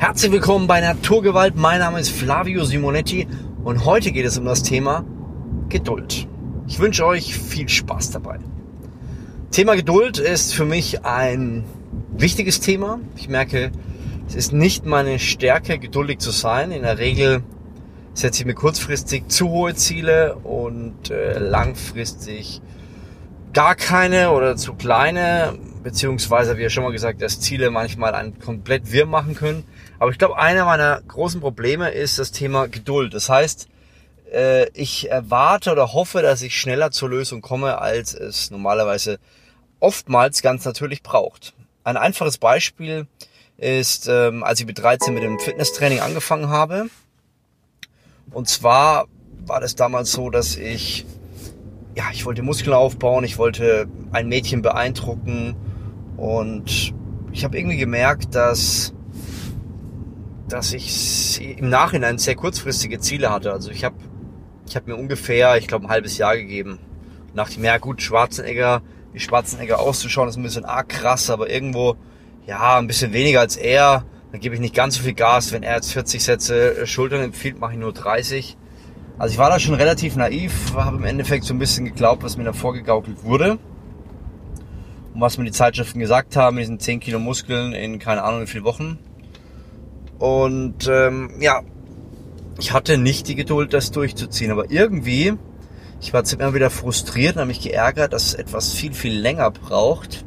Herzlich willkommen bei Naturgewalt. Mein Name ist Flavio Simonetti und heute geht es um das Thema Geduld. Ich wünsche euch viel Spaß dabei. Thema Geduld ist für mich ein wichtiges Thema. Ich merke, es ist nicht meine Stärke, geduldig zu sein. In der Regel setze ich mir kurzfristig zu hohe Ziele und äh, langfristig gar keine oder zu kleine, beziehungsweise wie ja schon mal gesagt, dass Ziele manchmal einen komplett wirr machen können. Aber ich glaube, einer meiner großen Probleme ist das Thema Geduld. Das heißt, äh, ich erwarte oder hoffe, dass ich schneller zur Lösung komme, als es normalerweise oftmals ganz natürlich braucht. Ein einfaches Beispiel ist, ähm, als ich mit 13 mit dem Fitnesstraining angefangen habe. Und zwar war das damals so, dass ich ja, ich wollte Muskeln aufbauen, ich wollte ein Mädchen beeindrucken und ich habe irgendwie gemerkt, dass dass ich im Nachhinein sehr kurzfristige Ziele hatte. Also ich habe ich hab mir ungefähr, ich glaube, ein halbes Jahr gegeben. Und dachte ja gut, Schwarzenegger, wie Schwarzenegger auszuschauen, ist ein bisschen arg krass, aber irgendwo, ja, ein bisschen weniger als er. Dann gebe ich nicht ganz so viel Gas. Wenn er jetzt 40 Sätze Schultern empfiehlt, mache ich nur 30. Also ich war da schon relativ naiv, habe im Endeffekt so ein bisschen geglaubt, was mir da vorgegaukelt wurde. Und was mir die Zeitschriften gesagt haben, mit diesen 10 Kilo Muskeln in keine Ahnung wie viele Wochen. Und ähm, ja, ich hatte nicht die Geduld, das durchzuziehen. Aber irgendwie, ich war immer wieder frustriert und habe mich geärgert, dass es etwas viel, viel länger braucht.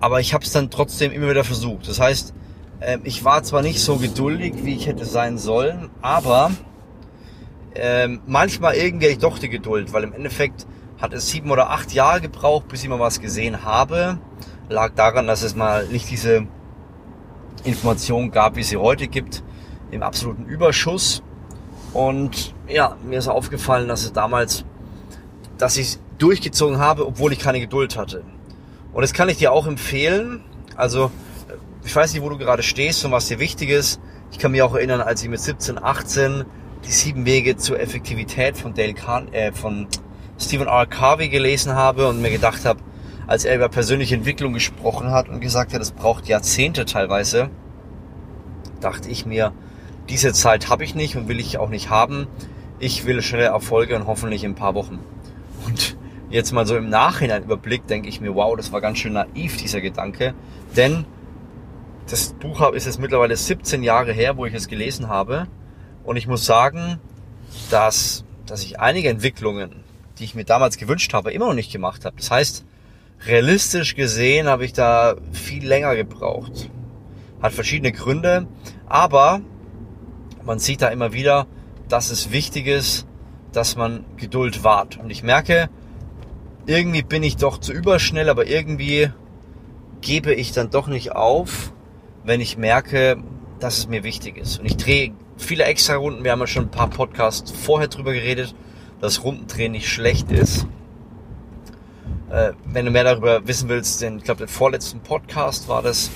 Aber ich habe es dann trotzdem immer wieder versucht. Das heißt, äh, ich war zwar nicht so geduldig, wie ich hätte sein sollen, aber ähm, manchmal irgendwie ich doch die Geduld, weil im Endeffekt hat es sieben oder acht Jahre gebraucht, bis ich mal was gesehen habe. Lag daran, dass es mal nicht diese Information gab, wie sie heute gibt, im absoluten Überschuss. Und ja, mir ist aufgefallen, dass es damals, dass ich durchgezogen habe, obwohl ich keine Geduld hatte. Und das kann ich dir auch empfehlen. Also, ich weiß nicht, wo du gerade stehst und was dir wichtig ist. Ich kann mich auch erinnern, als ich mit 17, 18 die sieben Wege zur Effektivität von Dale Kahn, äh, von Stephen R. Carvey gelesen habe und mir gedacht habe, als er über persönliche Entwicklung gesprochen hat und gesagt hat, es braucht Jahrzehnte teilweise, dachte ich mir, diese Zeit habe ich nicht und will ich auch nicht haben. Ich will schnelle Erfolge und hoffentlich in ein paar Wochen. Und jetzt mal so im Nachhinein überblickt, denke ich mir, wow, das war ganz schön naiv, dieser Gedanke. Denn das Buch ist jetzt mittlerweile 17 Jahre her, wo ich es gelesen habe. Und ich muss sagen, dass, dass ich einige Entwicklungen, die ich mir damals gewünscht habe, immer noch nicht gemacht habe. Das heißt, realistisch gesehen habe ich da viel länger gebraucht. Hat verschiedene Gründe, aber man sieht da immer wieder, dass es wichtig ist, dass man Geduld wahrt. Und ich merke, irgendwie bin ich doch zu überschnell, aber irgendwie gebe ich dann doch nicht auf, wenn ich merke, dass es mir wichtig ist. Und ich drehe viele extra Runden. Wir haben ja schon ein paar Podcasts vorher drüber geredet, dass Rundendrehen nicht schlecht ist. Äh, wenn du mehr darüber wissen willst, denn ich glaube, der vorletzten Podcast war das.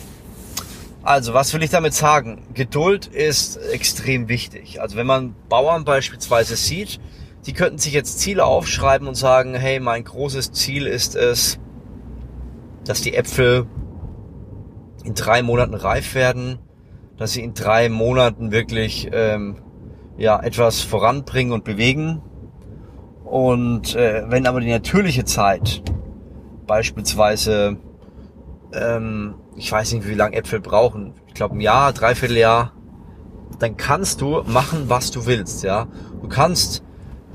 Also, was will ich damit sagen? Geduld ist extrem wichtig. Also, wenn man Bauern beispielsweise sieht, die könnten sich jetzt Ziele aufschreiben und sagen, hey, mein großes Ziel ist es, dass die Äpfel in drei Monaten reif werden dass sie in drei Monaten wirklich ähm, ja etwas voranbringen und bewegen. Und äh, wenn aber die natürliche Zeit beispielsweise, ähm, ich weiß nicht, wie lange Äpfel brauchen, ich glaube ein Jahr, dreiviertel Jahr, dann kannst du machen, was du willst, ja. Du kannst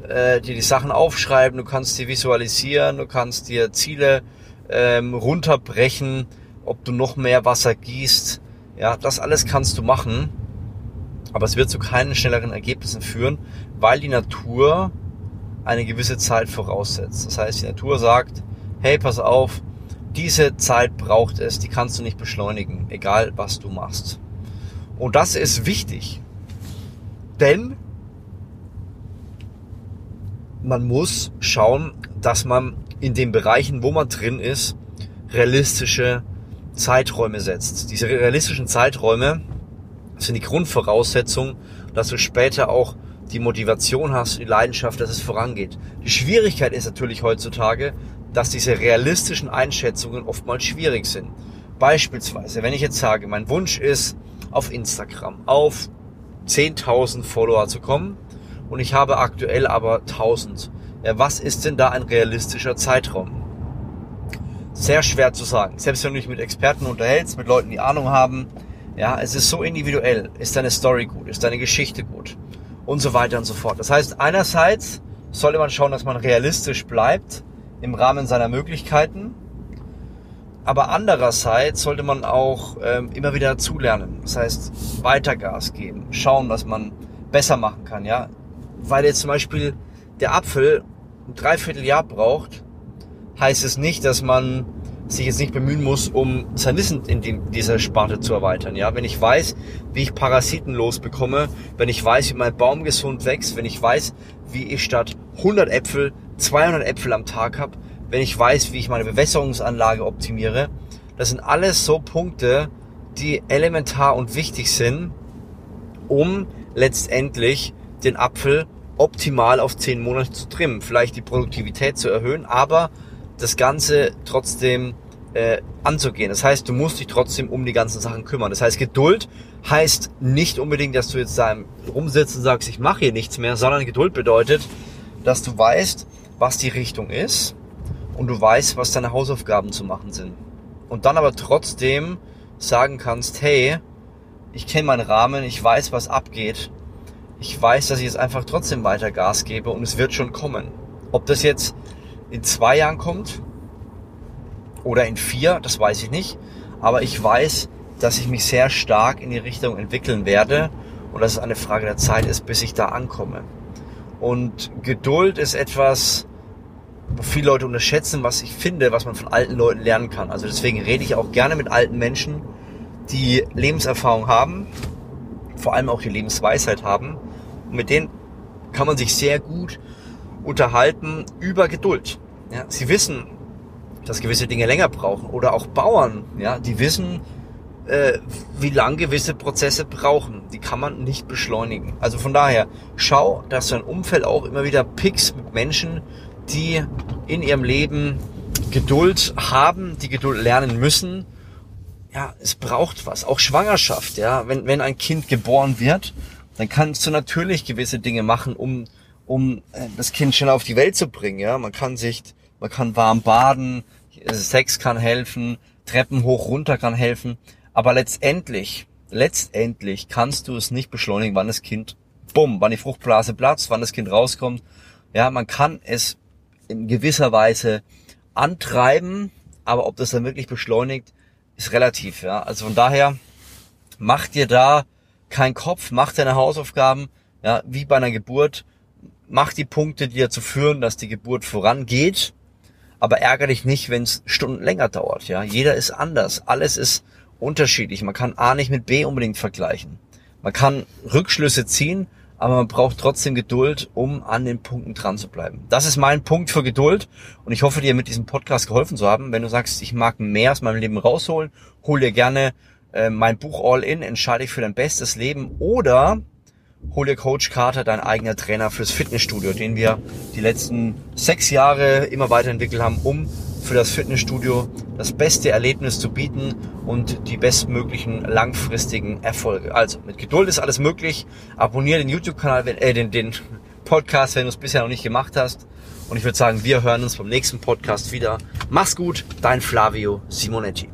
äh, dir die Sachen aufschreiben, du kannst die visualisieren, du kannst dir Ziele ähm, runterbrechen, ob du noch mehr Wasser gießt, ja, das alles kannst du machen, aber es wird zu keinen schnelleren Ergebnissen führen, weil die Natur eine gewisse Zeit voraussetzt. Das heißt, die Natur sagt, hey, pass auf, diese Zeit braucht es, die kannst du nicht beschleunigen, egal was du machst. Und das ist wichtig, denn man muss schauen, dass man in den Bereichen, wo man drin ist, realistische Zeiträume setzt. Diese realistischen Zeiträume sind die Grundvoraussetzung, dass du später auch die Motivation hast, die Leidenschaft, dass es vorangeht. Die Schwierigkeit ist natürlich heutzutage, dass diese realistischen Einschätzungen oftmals schwierig sind. Beispielsweise, wenn ich jetzt sage, mein Wunsch ist, auf Instagram auf 10.000 Follower zu kommen und ich habe aktuell aber 1000. Ja, was ist denn da ein realistischer Zeitraum? Sehr schwer zu sagen. Selbst wenn du dich mit Experten unterhältst, mit Leuten, die Ahnung haben, ja, es ist so individuell. Ist deine Story gut? Ist deine Geschichte gut? Und so weiter und so fort. Das heißt, einerseits sollte man schauen, dass man realistisch bleibt im Rahmen seiner Möglichkeiten. Aber andererseits sollte man auch ähm, immer wieder dazulernen. Das heißt, weiter Gas geben, schauen, was man besser machen kann. Ja, weil jetzt zum Beispiel der Apfel ein Dreivierteljahr braucht, heißt es nicht, dass man sich jetzt nicht bemühen muss, um sein Wissen in dieser Sparte zu erweitern. Ja, wenn ich weiß, wie ich Parasiten losbekomme, wenn ich weiß, wie mein Baum gesund wächst, wenn ich weiß, wie ich statt 100 Äpfel 200 Äpfel am Tag habe, wenn ich weiß, wie ich meine Bewässerungsanlage optimiere, das sind alles so Punkte, die elementar und wichtig sind, um letztendlich den Apfel optimal auf 10 Monate zu trimmen, vielleicht die Produktivität zu erhöhen, aber das Ganze trotzdem äh, anzugehen. Das heißt, du musst dich trotzdem um die ganzen Sachen kümmern. Das heißt, Geduld heißt nicht unbedingt, dass du jetzt da rumsitzt und sagst, ich mache hier nichts mehr, sondern Geduld bedeutet, dass du weißt, was die Richtung ist und du weißt, was deine Hausaufgaben zu machen sind. Und dann aber trotzdem sagen kannst, hey, ich kenne meinen Rahmen, ich weiß, was abgeht. Ich weiß, dass ich jetzt einfach trotzdem weiter Gas gebe und es wird schon kommen. Ob das jetzt in zwei Jahren kommt oder in vier, das weiß ich nicht. Aber ich weiß, dass ich mich sehr stark in die Richtung entwickeln werde und dass es eine Frage der Zeit ist, bis ich da ankomme. Und Geduld ist etwas, wo viele Leute unterschätzen, was ich finde, was man von alten Leuten lernen kann. Also deswegen rede ich auch gerne mit alten Menschen, die Lebenserfahrung haben, vor allem auch die Lebensweisheit haben. Und mit denen kann man sich sehr gut unterhalten über Geduld. Ja, sie wissen, dass gewisse Dinge länger brauchen. Oder auch Bauern, ja, die wissen, äh, wie lang gewisse Prozesse brauchen. Die kann man nicht beschleunigen. Also von daher, schau, dass du ein Umfeld auch immer wieder pickst mit Menschen, die in ihrem Leben Geduld haben, die Geduld lernen müssen. Ja, es braucht was. Auch Schwangerschaft, ja. Wenn, wenn ein Kind geboren wird, dann kannst du natürlich gewisse Dinge machen, um, um äh, das Kind schnell auf die Welt zu bringen, ja. Man kann sich, man kann warm baden, Sex kann helfen, Treppen hoch runter kann helfen. Aber letztendlich, letztendlich kannst du es nicht beschleunigen, wann das Kind, bumm, wann die Fruchtblase platzt, wann das Kind rauskommt. Ja, man kann es in gewisser Weise antreiben, aber ob das dann wirklich beschleunigt, ist relativ. Ja, also von daher mach dir da keinen Kopf, mach deine Hausaufgaben, ja, wie bei einer Geburt, mach die Punkte, die dazu führen, dass die Geburt vorangeht, aber ärgere dich nicht, wenn es Stunden länger dauert. Ja, jeder ist anders, alles ist unterschiedlich. Man kann A nicht mit B unbedingt vergleichen. Man kann Rückschlüsse ziehen, aber man braucht trotzdem Geduld, um an den Punkten dran zu bleiben. Das ist mein Punkt für Geduld und ich hoffe dir mit diesem Podcast geholfen zu haben. Wenn du sagst, ich mag mehr aus meinem Leben rausholen, hol dir gerne äh, mein Buch All In, entscheide dich für dein bestes Leben oder hol dir Coach Carter, dein eigener Trainer fürs Fitnessstudio, den wir die letzten sechs Jahre immer weiterentwickelt haben, um für das Fitnessstudio das beste Erlebnis zu bieten und die bestmöglichen langfristigen Erfolge. Also mit Geduld ist alles möglich. Abonniere den YouTube-Kanal, äh, den, den Podcast, wenn du es bisher noch nicht gemacht hast. Und ich würde sagen, wir hören uns beim nächsten Podcast wieder. Mach's gut, dein Flavio Simonetti.